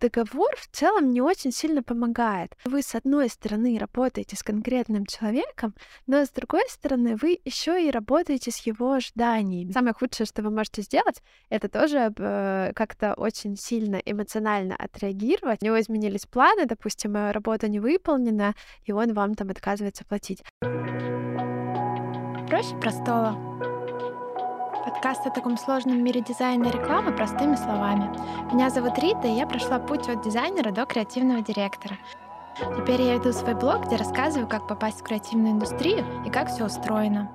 договор в целом не очень сильно помогает. Вы, с одной стороны, работаете с конкретным человеком, но с другой стороны, вы еще и работаете с его ожиданиями. Самое худшее, что вы можете сделать, это тоже э, как-то очень сильно эмоционально отреагировать. У него изменились планы, допустим, э, работа не выполнена, и он вам там отказывается платить. Проще простого. Подкаст о таком сложном мире дизайна и рекламы простыми словами. Меня зовут Рита, и я прошла путь от дизайнера до креативного директора. Теперь я веду свой блог, где рассказываю, как попасть в креативную индустрию и как все устроено.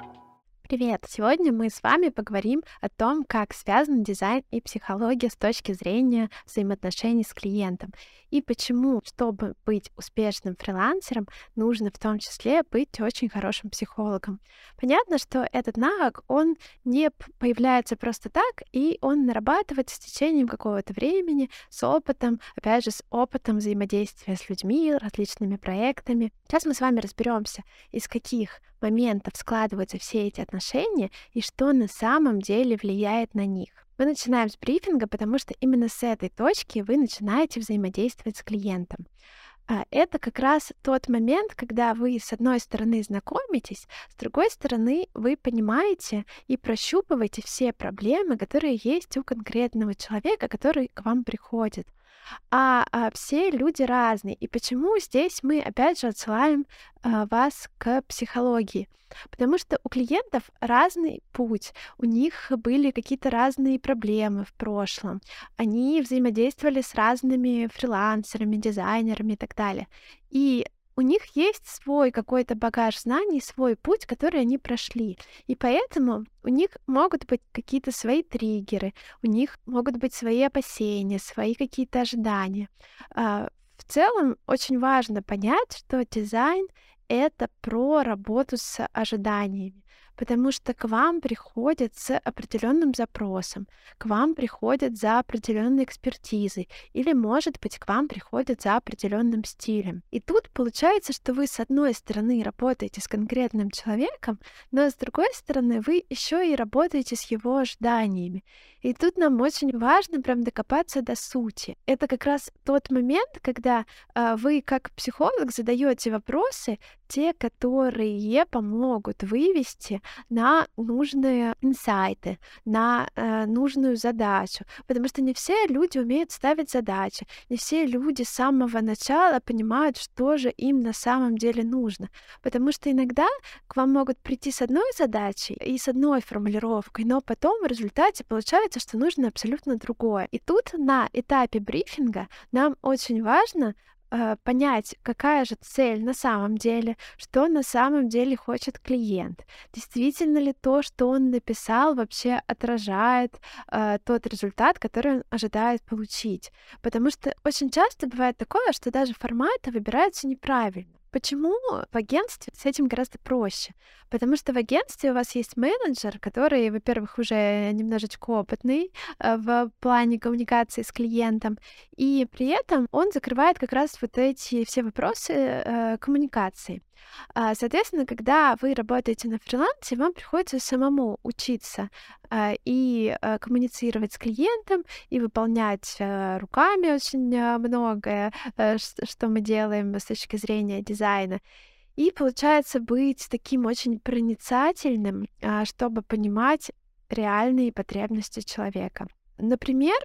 Привет! Сегодня мы с вами поговорим о том, как связан дизайн и психология с точки зрения взаимоотношений с клиентом и почему, чтобы быть успешным фрилансером, нужно в том числе быть очень хорошим психологом. Понятно, что этот навык, он не появляется просто так, и он нарабатывается с течением какого-то времени, с опытом, опять же, с опытом взаимодействия с людьми, различными проектами. Сейчас мы с вами разберемся, из каких моментов складываются все эти отношения и что на самом деле влияет на них. Мы начинаем с брифинга, потому что именно с этой точки вы начинаете взаимодействовать с клиентом. А, это как раз тот момент, когда вы с одной стороны знакомитесь, с другой стороны вы понимаете и прощупываете все проблемы, которые есть у конкретного человека, который к вам приходит а, а все люди разные. И почему здесь мы опять же отсылаем а, вас к психологии? Потому что у клиентов разный путь, у них были какие-то разные проблемы в прошлом, они взаимодействовали с разными фрилансерами, дизайнерами и так далее. И у них есть свой какой-то багаж знаний, свой путь, который они прошли. И поэтому у них могут быть какие-то свои триггеры, у них могут быть свои опасения, свои какие-то ожидания. А, в целом очень важно понять, что дизайн — это про работу с ожиданиями потому что к вам приходят с определенным запросом, к вам приходят за определенной экспертизой, или, может быть, к вам приходят за определенным стилем. И тут получается, что вы с одной стороны работаете с конкретным человеком, но с другой стороны вы еще и работаете с его ожиданиями. И тут нам очень важно прям докопаться до сути. Это как раз тот момент, когда э, вы как психолог задаете вопросы, те, которые помогут вывести на нужные инсайты, на э, нужную задачу. Потому что не все люди умеют ставить задачи, не все люди с самого начала понимают, что же им на самом деле нужно. Потому что иногда к вам могут прийти с одной задачей и с одной формулировкой, но потом в результате получается, что нужно абсолютно другое. И тут на этапе брифинга нам очень важно э, понять, какая же цель на самом деле, что на самом деле хочет клиент. Действительно ли то, что он написал, вообще отражает э, тот результат, который он ожидает получить. Потому что очень часто бывает такое, что даже форматы выбираются неправильно. Почему в агентстве с этим гораздо проще? Потому что в агентстве у вас есть менеджер, который, во-первых, уже немножечко опытный э, в плане коммуникации с клиентом, и при этом он закрывает как раз вот эти все вопросы э, коммуникации. А, соответственно, когда вы работаете на фрилансе, вам приходится самому учиться а, и а, коммуницировать с клиентом, и выполнять руками очень многое, э, что мы делаем с точки зрения дизайна. И получается быть таким очень проницательным, чтобы понимать реальные потребности человека. Например,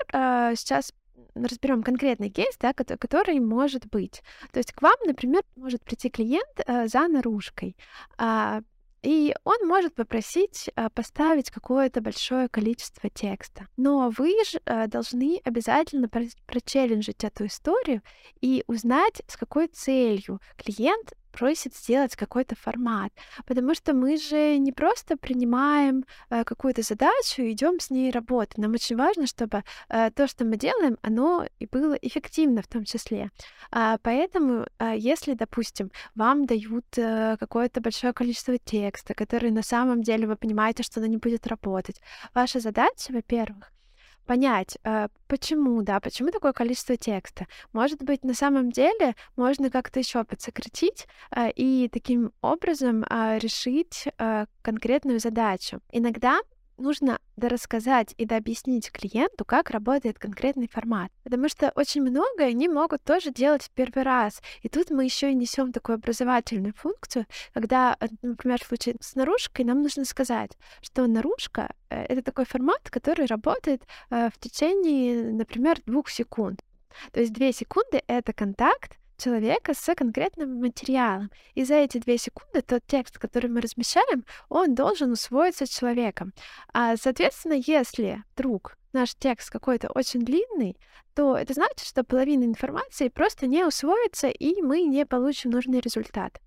сейчас разберем конкретный кейс, да, который может быть. То есть к вам, например, может прийти клиент э, за наружкой, э, и он может попросить э, поставить какое-то большое количество текста. Но вы же э, должны обязательно прочелленджить эту историю и узнать, с какой целью клиент просит сделать какой-то формат, потому что мы же не просто принимаем э, какую-то задачу и идем с ней работать. Нам очень важно, чтобы э, то, что мы делаем, оно и было эффективно в том числе. А, поэтому, э, если, допустим, вам дают э, какое-то большое количество текста, который на самом деле вы понимаете, что оно не будет работать, ваша задача, во-первых, понять, э, почему, да, почему такое количество текста. Может быть, на самом деле можно как-то еще подсократить э, и таким образом э, решить конкретную задачу. Иногда нужно дорассказать и дообъяснить клиенту, как работает конкретный формат. Потому что очень многое они могут тоже делать в первый раз. И тут мы еще и несем такую образовательную функцию, когда, э, например, в случае с наружкой нам нужно сказать, что наружка — это такой формат, который работает в течение, например, двух секунд. То есть две секунды — это контакт, человека с конкретным материалом. И за эти две секунды тот текст, который мы размещаем, он должен усвоиться человеком. А, соответственно, если вдруг наш текст какой-то очень длинный, то это значит, что половина информации просто не усвоится, и мы не получим нужный результат.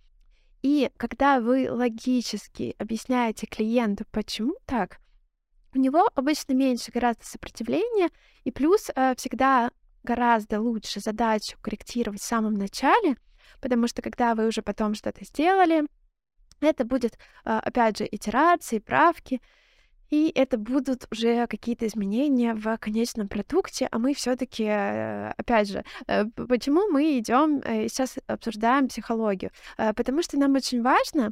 И когда вы логически объясняете клиенту, почему так, у него обычно меньше гораздо сопротивления, и плюс э, всегда гораздо лучше задачу корректировать в самом начале, потому что когда вы уже потом что-то сделали, это будет, а, опять же, итерации, правки, и это будут уже какие-то изменения в конечном продукте, а мы все-таки, э, опять же, э, почему мы идем э, сейчас обсуждаем психологию? Потому что нам очень важно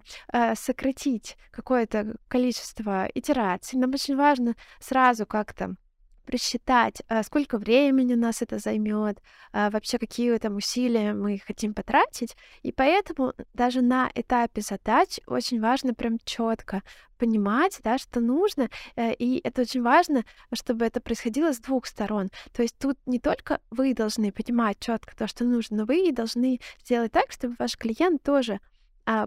сократить какое-то количество итераций, нам очень важно сразу как-то просчитать, а, сколько времени у нас это займет, а, вообще какие там усилия мы хотим потратить. И поэтому даже на этапе задач очень важно прям четко понимать, да, что нужно, э, и это очень важно, чтобы это происходило с двух сторон. То есть тут не только вы должны понимать четко то, что нужно, но вы должны сделать так, чтобы ваш клиент тоже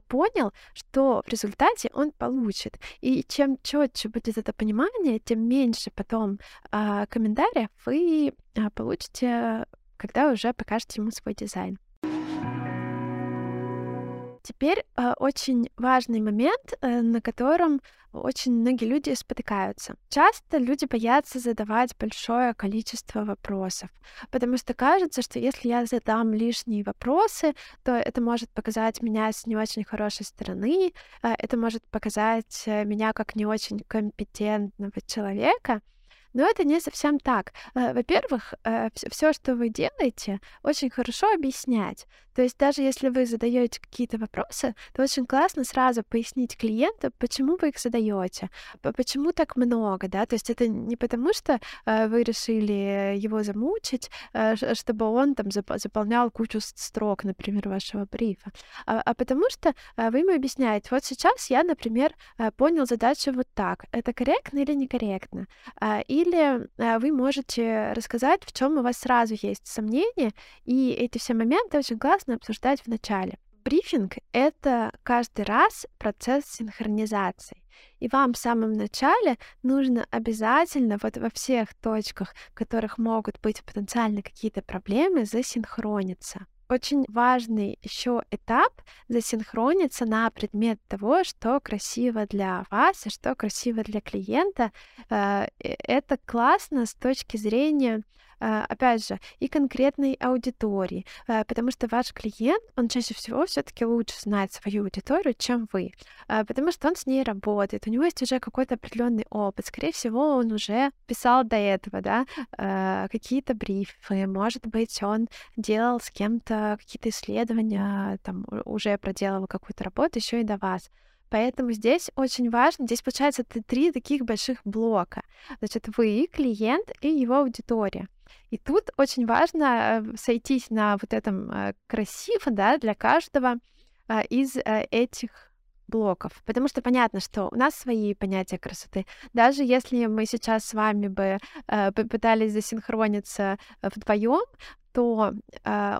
понял, что в результате он получит. И чем четче будет это понимание, тем меньше потом а, комментариев вы а, получите, когда уже покажете ему свой дизайн. Теперь э, очень важный момент, э, на котором очень многие люди спотыкаются. Часто люди боятся задавать большое количество вопросов, потому что кажется, что если я задам лишние вопросы, то это может показать меня с не очень хорошей стороны, э, это может показать меня как не очень компетентного человека. Но это не совсем так. Э, во-первых, э, все, что вы делаете, очень хорошо объяснять. То есть даже если вы задаете какие-то вопросы, то очень классно сразу пояснить клиенту, почему вы их задаете, почему так много, да. То есть это не потому, что э, вы решили его замучить, чтобы он там заполнял кучу строк, например, вашего брифа, а, а потому что вы ему объясняете, вот сейчас я, например, понял задачу вот так, это корректно или некорректно, а, и или э, вы можете рассказать, в чем у вас сразу есть сомнения, и эти все моменты очень классно обсуждать в начале. Брифинг — это каждый раз процесс синхронизации. И вам в самом начале нужно обязательно вот во всех точках, в которых могут быть потенциально какие-то проблемы, засинхрониться очень важный еще этап засинхрониться на предмет того, что красиво для вас и что красиво для клиента. Э, это классно с точки зрения опять же, и конкретной аудитории, а, потому что ваш клиент, он чаще всего все-таки лучше знает свою аудиторию, чем вы, а, потому что он с ней работает, у него есть уже какой-то определенный опыт, скорее всего, он уже писал до этого, да, какие-то брифы, может быть, он делал с кем-то какие-то исследования, там, уже проделывал какую-то работу еще и до вас. Поэтому здесь очень важно, здесь получается три таких больших блока. Значит, вы, клиент и его аудитория. И тут очень важно э, сойтись на вот этом э, красиво, да, для каждого э, из этих блоков, потому что понятно, что у нас свои понятия красоты. Даже если мы сейчас с вами бы попытались засинхрониться вдвоем, то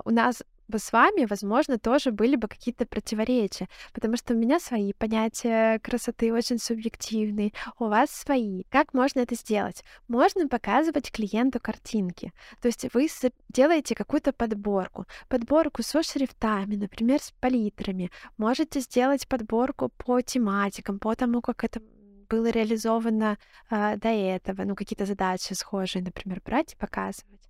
у нас бы с вами, возможно, тоже были бы какие-то противоречия, потому что у меня свои понятия красоты очень субъективные, у вас свои. Как можно это сделать? Можно показывать клиенту картинки. То есть вы делаете какую-то подборку, подборку со шрифтами, например, с палитрами. Можете сделать подборку по тематикам, по тому, как это было реализовано э, до этого, ну, какие-то задачи схожие, например, брать и показывать.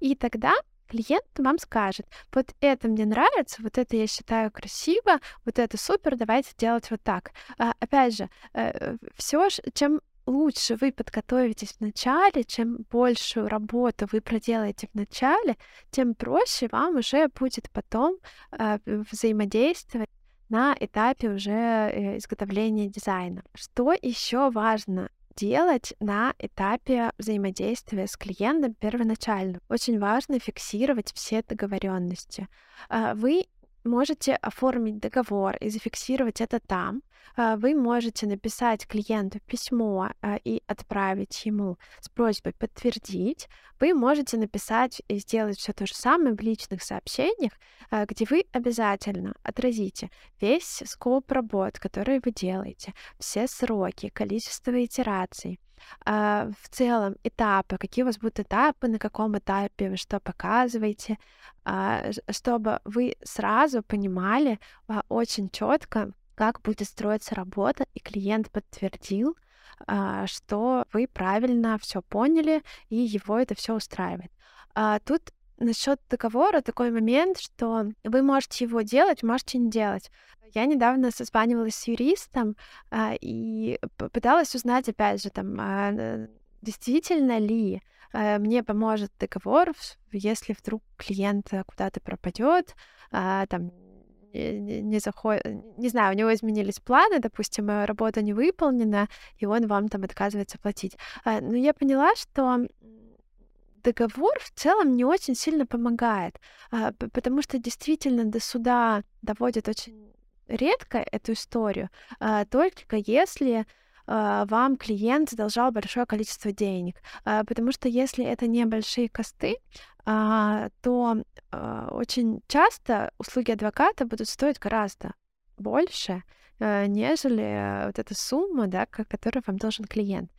И тогда клиент вам скажет, вот это мне нравится, вот это я считаю красиво, вот это супер, давайте делать вот так. А, опять же, э, все, чем лучше вы подготовитесь в начале, чем большую работу вы проделаете в начале, тем проще вам уже будет потом э, взаимодействовать на этапе уже э, изготовления дизайна. Что еще важно делать на этапе взаимодействия с клиентом первоначально. Очень важно фиксировать все договоренности. А, вы можете оформить договор и зафиксировать это там. А, вы можете написать клиенту письмо а, и отправить ему с просьбой подтвердить. Вы можете написать и сделать все то же самое в личных сообщениях, а, где вы обязательно отразите весь скоп работ, которые вы делаете, все сроки, количество итераций, в целом этапы, какие у вас будут этапы, на каком этапе вы что показываете, чтобы вы сразу понимали очень четко, как будет строиться работа, и клиент подтвердил, а, что вы правильно все поняли, и его это все устраивает. Тут насчет договора такой момент, что вы можете его делать, можете не делать. Я недавно созванивалась с юристом а, и пыталась узнать, опять же, там, а, действительно ли а, мне поможет договор, если вдруг клиент куда-то пропадет, а, там не заходит, не знаю, у него изменились планы, допустим, э, работа не выполнена, и он вам там отказывается платить. А, но я поняла, что договор в целом не очень сильно помогает, а, потому что действительно до суда доводят очень редко эту историю, а, только если вам клиент задолжал большое количество денег. Потому что если это небольшие косты, а, то а, очень часто услуги адвоката будут стоить гораздо больше, а, нежели вот эта сумма, да, которую вам должен клиент.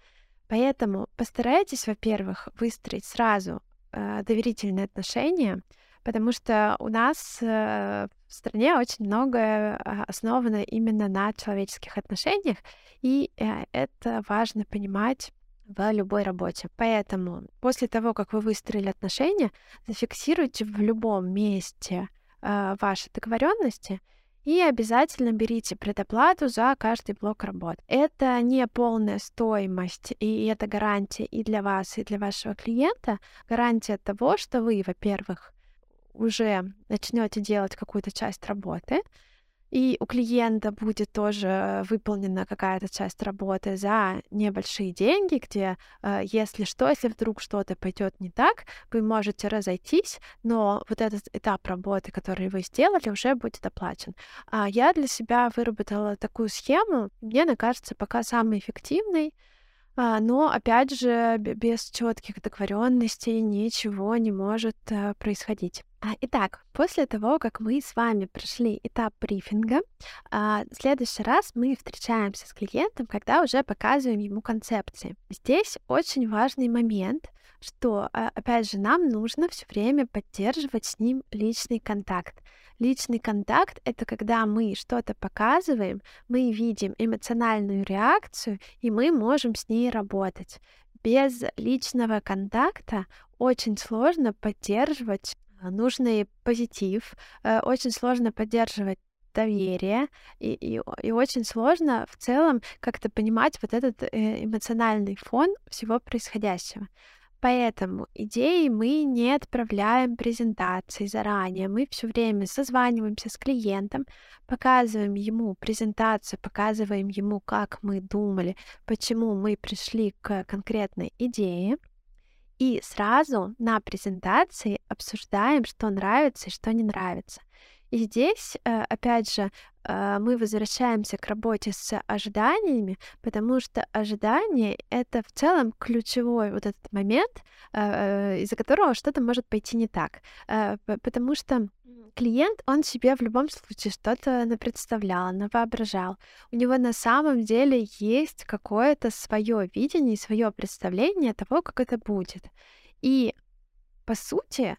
Поэтому постарайтесь, во-первых, выстроить сразу а, доверительные отношения, потому что у нас э, в стране очень многое основано именно на человеческих отношениях, и э, это важно понимать в любой работе. Поэтому после того, как вы выстроили отношения, зафиксируйте в любом месте э, ваши договоренности и обязательно берите предоплату за каждый блок работ. Это не полная стоимость, и это гарантия и для вас, и для вашего клиента. Гарантия того, что вы, во-первых, уже начнете делать какую-то часть работы, и у клиента будет тоже выполнена какая-то часть работы за небольшие деньги, где, э, если что, если вдруг что-то пойдет не так, вы можете разойтись, но вот этот этап работы, который вы сделали, уже будет оплачен. А я для себя выработала такую схему, мне она кажется пока самой эффективной, а, но опять же без четких договоренностей ничего не может э, происходить. А, итак, после того, как мы с вами прошли этап брифинга, а, в следующий раз мы встречаемся с клиентом, когда уже показываем ему концепции. Здесь очень важный момент, что, а, опять же, нам нужно все время поддерживать с ним личный контакт. Личный контакт — это когда мы что-то показываем, мы видим эмоциональную реакцию, и мы можем с ней работать. Без личного контакта очень сложно поддерживать нужный позитив, э, очень сложно поддерживать доверие, и, и, и очень сложно в целом как-то понимать вот этот э, эмоциональный фон всего происходящего. Поэтому идеи мы не отправляем презентации заранее. Мы все время созваниваемся с клиентом, показываем ему презентацию, показываем ему, как мы думали, почему мы пришли к конкретной идее. И сразу на презентации обсуждаем, что нравится и что не нравится. И здесь, э, опять же, э, мы возвращаемся к работе с ожиданиями, потому что ожидание — это в целом ключевой вот этот момент, э, из-за которого что-то может пойти не так. Потому что клиент, он себе в любом случае что-то напредставлял, навоображал. У него на самом деле есть какое-то свое видение, свое представление того, как это будет. И по сути,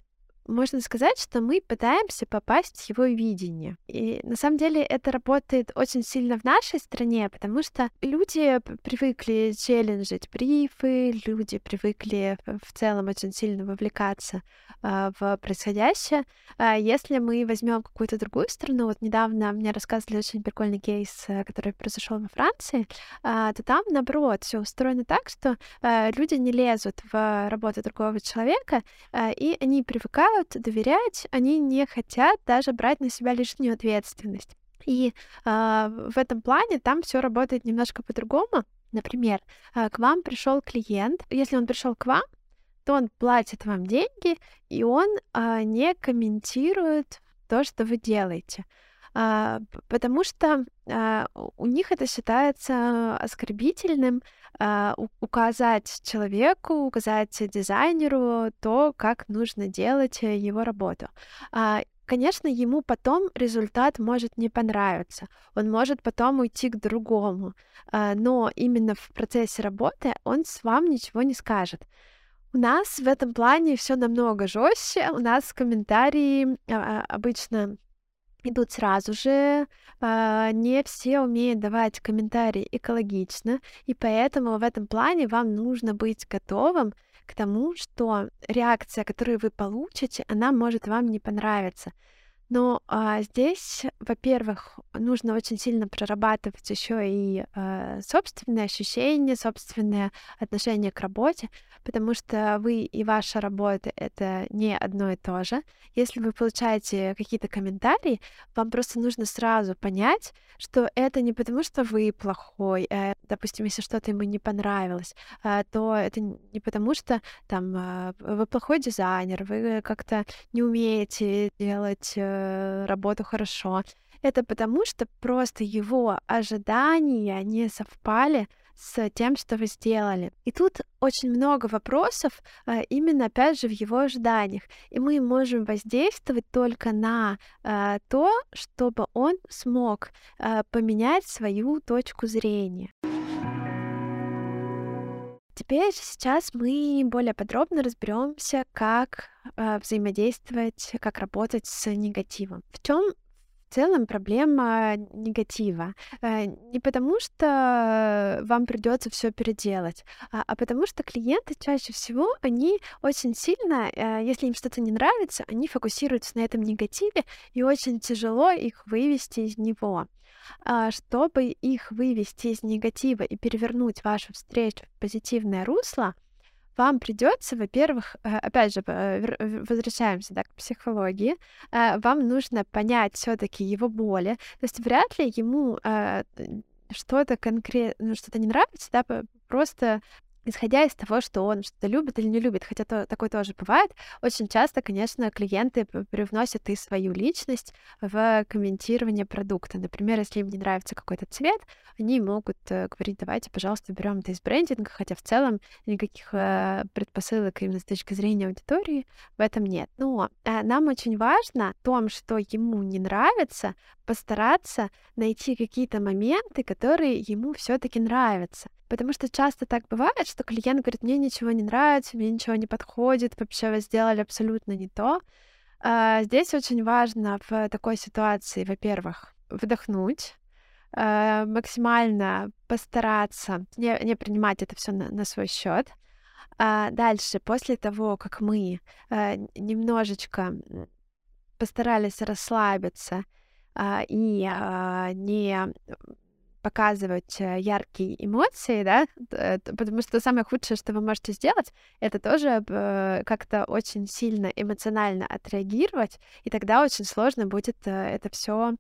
можно сказать, что мы пытаемся попасть в его видение. И на самом деле это работает очень сильно в нашей стране, потому что люди привыкли челленджить брифы, люди привыкли в целом очень сильно вовлекаться а, в происходящее. А если мы возьмем какую-то другую страну, вот недавно мне рассказывали очень прикольный кейс, э, который произошел во Франции, а, то там, наоборот, все устроено так, что люди не лезут в работу другого человека, и они привыкают доверять, они не хотят даже брать на себя лишнюю ответственность. И э, в этом плане там все работает немножко по-другому. Например, э, к вам пришел клиент, если он пришел к вам, то он платит вам деньги, и он а, не комментирует то, что вы делаете. А, потому что а, у них это считается оскорбительным указать человеку, указать дизайнеру то, как нужно делать э, его работу. А, конечно, ему потом результат может не понравиться, он может потом уйти к другому, а, но именно в процессе работы он с вам ничего не скажет. У нас в этом плане все намного жестче. У нас комментарии а, обычно идут сразу же. А, не все умеют давать комментарии экологично, и поэтому в этом плане вам нужно быть готовым к тому, что реакция, которую вы получите, она может вам не понравиться. Но а, здесь, во-первых, нужно очень сильно прорабатывать еще и а, собственные ощущения, собственное отношение к работе, потому что вы и ваша работа это не одно и то же. Если вы получаете какие-то комментарии, вам просто нужно сразу понять, что это не потому, что вы плохой, э, допустим, если что-то ему не понравилось, э, то это не потому, что там э, вы плохой дизайнер, вы как-то не умеете делать работу хорошо. Это потому, что просто его ожидания не совпали с тем, что вы сделали. И тут очень много вопросов э, именно, опять же, в его ожиданиях. И мы можем воздействовать только на э, то, чтобы он смог э, поменять свою точку зрения. Теперь сейчас мы более подробно разберемся, как э, взаимодействовать, как работать с негативом. В чем в целом проблема негатива. Э, не потому, что вам придется все переделать, а, а потому что клиенты чаще всего, они очень сильно, э, если им что-то не нравится, они фокусируются на этом негативе, и очень тяжело их вывести из него. А, чтобы их вывести из негатива и перевернуть вашу встречу в позитивное русло, вам придется, во-первых, э, опять же, возвращаемся да, к психологии, э, вам нужно понять все-таки его боли. То есть вряд ли ему э, что-то конкретно, ну, что-то не нравится, да, просто исходя из того, что он что-то любит или не любит, хотя то, такое тоже бывает, очень часто, конечно, клиенты привносят и свою личность в комментирование продукта. Например, если им не нравится какой-то цвет, они могут э, говорить, давайте, пожалуйста, берем это из брендинга, хотя в целом никаких э, предпосылок именно с точки зрения аудитории в этом нет. Но э, нам очень важно в том, что ему не нравится, постараться найти какие-то моменты, которые ему все-таки нравятся. Потому что часто так бывает, что клиент говорит, мне ничего не нравится, мне ничего не подходит, вообще вы сделали абсолютно не то. А, здесь очень важно в такой ситуации, во-первых, вдохнуть, а, максимально постараться не, не принимать это все на, на свой счет. А дальше, после того, как мы а, немножечко постарались расслабиться и не показывать э, яркие эмоции, да, э, потому что самое худшее, что вы можете сделать, это тоже э, как-то очень сильно эмоционально отреагировать, и тогда очень сложно будет это все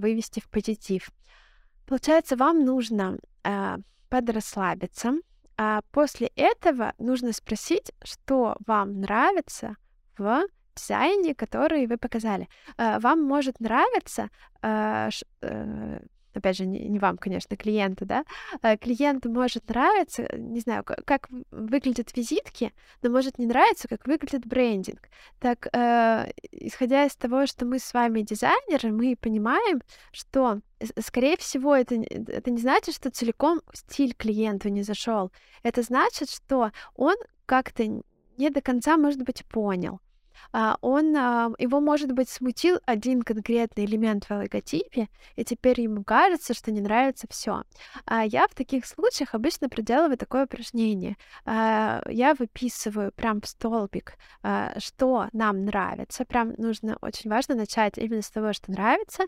вывести в позитив. Получается, вам нужно подрасслабиться, а после этого нужно спросить, что вам нравится в дизайне, который вы показали. Вам может нравиться опять же, не, не вам, конечно, клиенту, да, а клиенту может нравиться, не знаю, как выглядят визитки, но может не нравиться, как выглядит брендинг. Так, э, исходя из того, что мы с вами дизайнеры, мы понимаем, что, скорее всего, это, это не значит, что целиком стиль клиенту не зашел. Это значит, что он как-то не до конца, может быть, понял. А, он, а, его, может быть, смутил один конкретный элемент в логотипе, и теперь ему кажется, что не нравится все. А я в таких случаях обычно проделываю такое упражнение. Я выписываю прям в столбик, что нам нравится. Прям нужно, очень важно начать именно с того, что нравится,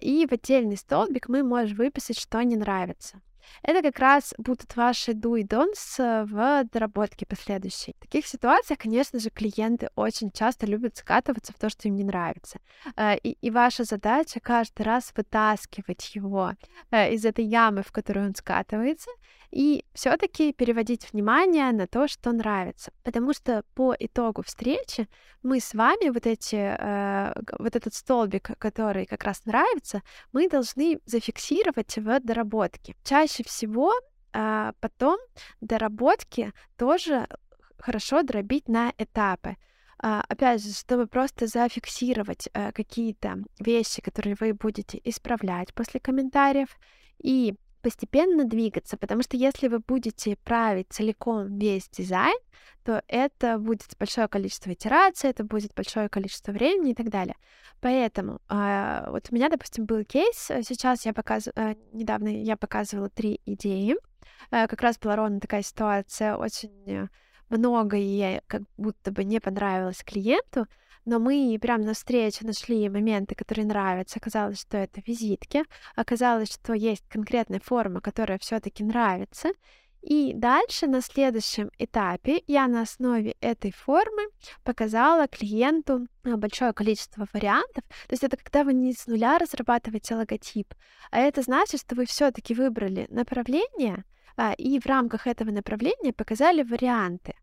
и в отдельный столбик мы можем выписать, что не нравится. Это как раз будут ваши do и don'ts э, в доработке последующей. В таких ситуациях, конечно же, клиенты очень часто любят скатываться в то, что им не нравится. Э, и, и ваша задача каждый раз вытаскивать его э, из этой ямы, в которую он скатывается, и все-таки переводить внимание на то, что нравится. Потому что по итогу встречи мы с вами вот эти, э, вот этот столбик, который как раз нравится, мы должны зафиксировать в доработке. Чаще всего э, потом доработки тоже хорошо дробить на этапы. Uh, опять же, чтобы просто зафиксировать uh, какие-то вещи, которые вы будете исправлять после комментариев, и постепенно двигаться, потому что если вы будете править целиком весь дизайн, то это будет большое количество итераций, это будет большое количество времени и так далее. Поэтому э, вот у меня, допустим, был кейс, э, сейчас я показываю, э, недавно я показывала три идеи, э, как раз была ровно такая ситуация, очень э, много ей как будто бы не понравилось клиенту, но мы прямо на встрече нашли моменты, которые нравятся. Оказалось, что это визитки, оказалось, что есть конкретная форма, которая все-таки нравится. И дальше на следующем этапе я на основе этой формы показала клиенту а, большое количество вариантов. То есть это когда вы не с нуля разрабатываете логотип, а это значит, что вы все-таки выбрали направление а, и в рамках этого направления показали варианты.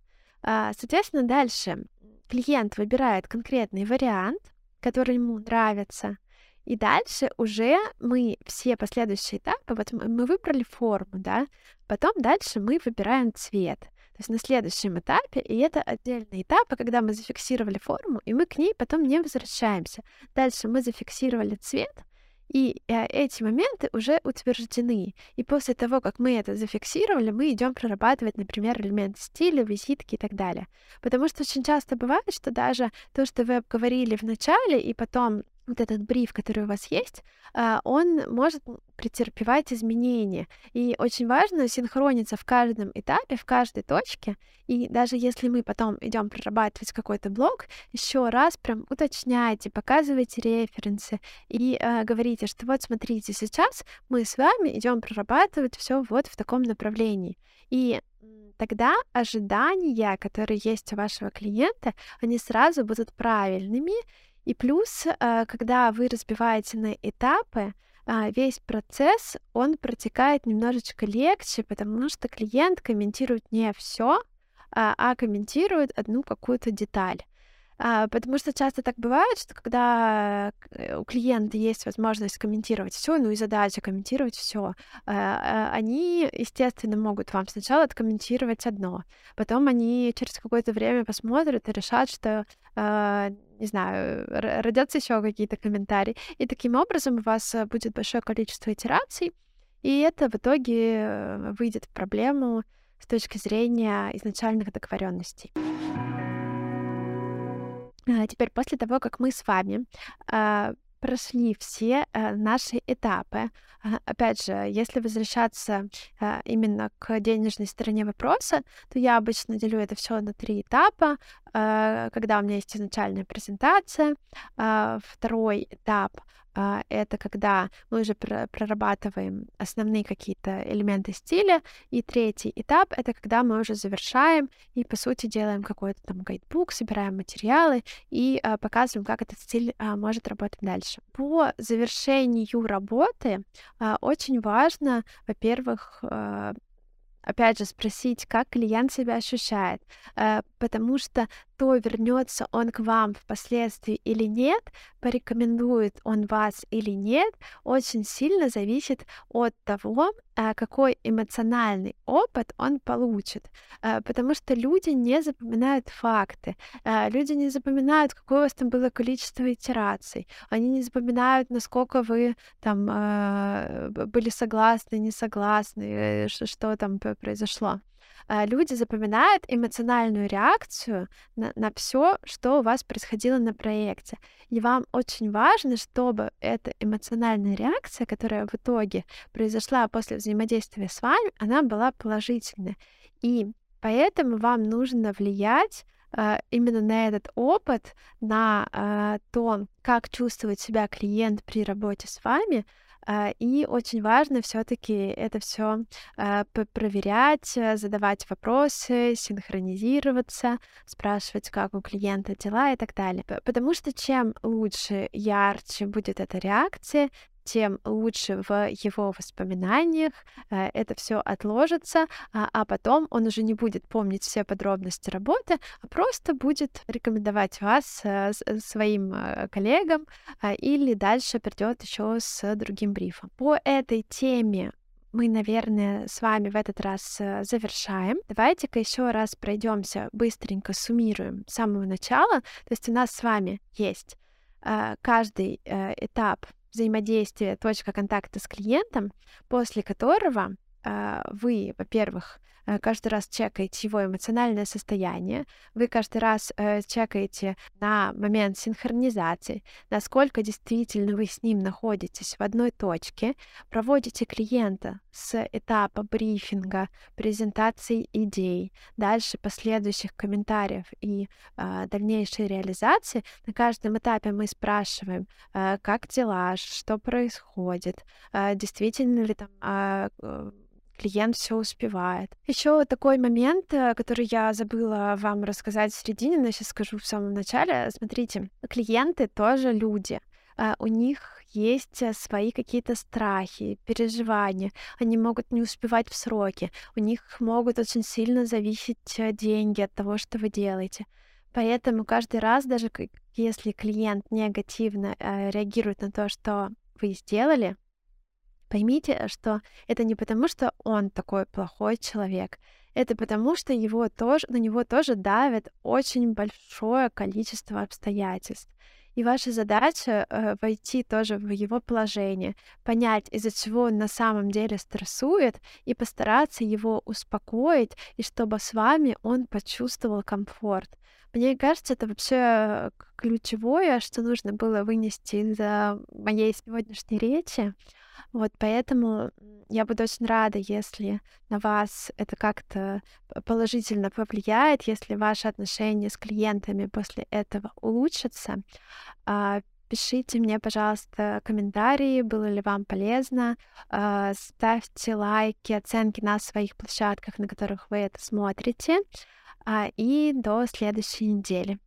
А, соответственно, дальше клиент выбирает конкретный вариант, который ему нравится, и дальше уже мы все последующие этапы, вот мы выбрали форму, да, потом дальше мы выбираем цвет. То есть на следующем этапе, и это отдельный этап, когда мы зафиксировали форму, и мы к ней потом не возвращаемся. Дальше мы зафиксировали цвет, и э, эти моменты уже утверждены. И после того, как мы это зафиксировали, мы идем прорабатывать, например, элементы стиля, визитки и так далее. Потому что очень часто бывает, что даже то, что вы обговорили в начале, и потом вот этот бриф, который у вас есть, а, он может претерпевать изменения. И очень важно синхрониться в каждом этапе, в каждой точке. И даже если мы потом идем прорабатывать какой-то блок, еще раз прям уточняйте, показывайте референсы и э, говорите, что вот смотрите, сейчас мы с вами идем прорабатывать все вот в таком направлении. И тогда ожидания, которые есть у вашего клиента, они сразу будут правильными, и плюс, э, когда вы разбиваете на этапы, а, весь процесс, он протекает немножечко легче, потому что клиент комментирует не все, а, а комментирует одну какую-то деталь. А, потому что часто так бывает, что когда э, у клиента есть возможность комментировать все, ну и задача комментировать все, а, они, естественно, могут вам сначала откомментировать одно, потом они через какое-то время посмотрят и решат, что а, не знаю, родятся еще какие-то комментарии. И таким образом у вас будет большое количество итераций, и это в итоге э, выйдет в проблему с точки зрения изначальных договоренностей. А, теперь, после того, как мы с вами а, прошли все э, наши этапы. А, опять же, если возвращаться именно к денежной стороне вопроса, то я обычно делю это все на три этапа. Когда у меня есть изначальная презентация, второй этап а, это когда мы уже прорабатываем основные какие-то элементы стиля. И третий этап — это когда мы уже завершаем и, по сути, делаем какой-то там гайдбук, собираем материалы и а, показываем, как этот стиль а, может работать дальше. По завершению работы очень важно, во-первых, опять же, спросить, как клиент себя ощущает, потому что то, вернется он к вам впоследствии или нет, порекомендует он вас или нет, очень сильно зависит от того, а, какой эмоциональный опыт он получит. А, потому что люди не запоминают факты, а, люди не запоминают, какое у вас там было количество итераций, они не запоминают, насколько вы там были согласны, не согласны, э, что там произошло. А, люди запоминают эмоциональную реакцию на, на все, что у вас происходило на проекте. И вам очень важно, чтобы эта эмоциональная реакция, которая в итоге произошла после взаимодействия с вами, она была положительной. И поэтому вам нужно влиять Uh, именно на этот опыт, на uh, то, как чувствует себя клиент при работе с вами, А, и очень важно все-таки это все а, проверять, э, задавать вопросы, синхронизироваться, спрашивать, как у клиента дела и так далее. Потому что чем лучше, ярче будет эта реакция, тем лучше в его воспоминаниях э, это все отложится, а, а потом он уже не будет помнить все подробности работы, а просто будет рекомендовать вас э, э, своим коллегам или дальше придет еще с другим брифом. По этой теме мы, наверное, с вами в этот раз завершаем. Давайте-ка еще раз пройдемся, быстренько суммируем с самого начала. То есть у нас с вами есть каждый этап взаимодействия, точка контакта с клиентом, после которого э, вы, во-первых, каждый раз чекаете его эмоциональное состояние, вы каждый раз э, чекаете на момент синхронизации, насколько действительно вы с ним находитесь в одной точке, проводите клиента с этапа брифинга, презентации идей, дальше последующих комментариев и э, дальнейшей реализации. На каждом этапе мы спрашиваем, э, как дела, что происходит, э, действительно ли там э, клиент все успевает. Еще такой момент, э, который я забыла вам рассказать в середине, но сейчас скажу в самом начале. Смотрите, клиенты тоже люди. А, у них есть э, свои какие-то страхи, переживания. Они могут не успевать в сроки. У них могут очень сильно зависеть э, деньги от того, что вы делаете. Поэтому каждый раз, даже если клиент негативно реагирует на то, что вы сделали, Поймите, что это не потому, что он такой плохой человек, это потому, что его тоже, на него тоже давит очень большое количество обстоятельств. И ваша задача э, войти тоже в его положение, понять, из-за чего он на самом деле стрессует, и постараться его успокоить, и чтобы с вами он почувствовал комфорт. Мне кажется, это вообще ключевое, что нужно было вынести из моей сегодняшней речи. Вот поэтому я буду очень рада, если на вас это как-то положительно повлияет, если ваши отношения с клиентами после этого улучшатся. А, пишите мне, пожалуйста, комментарии, было ли вам полезно. А, ставьте лайки, оценки на своих площадках, на которых вы это смотрите. А, и до следующей недели.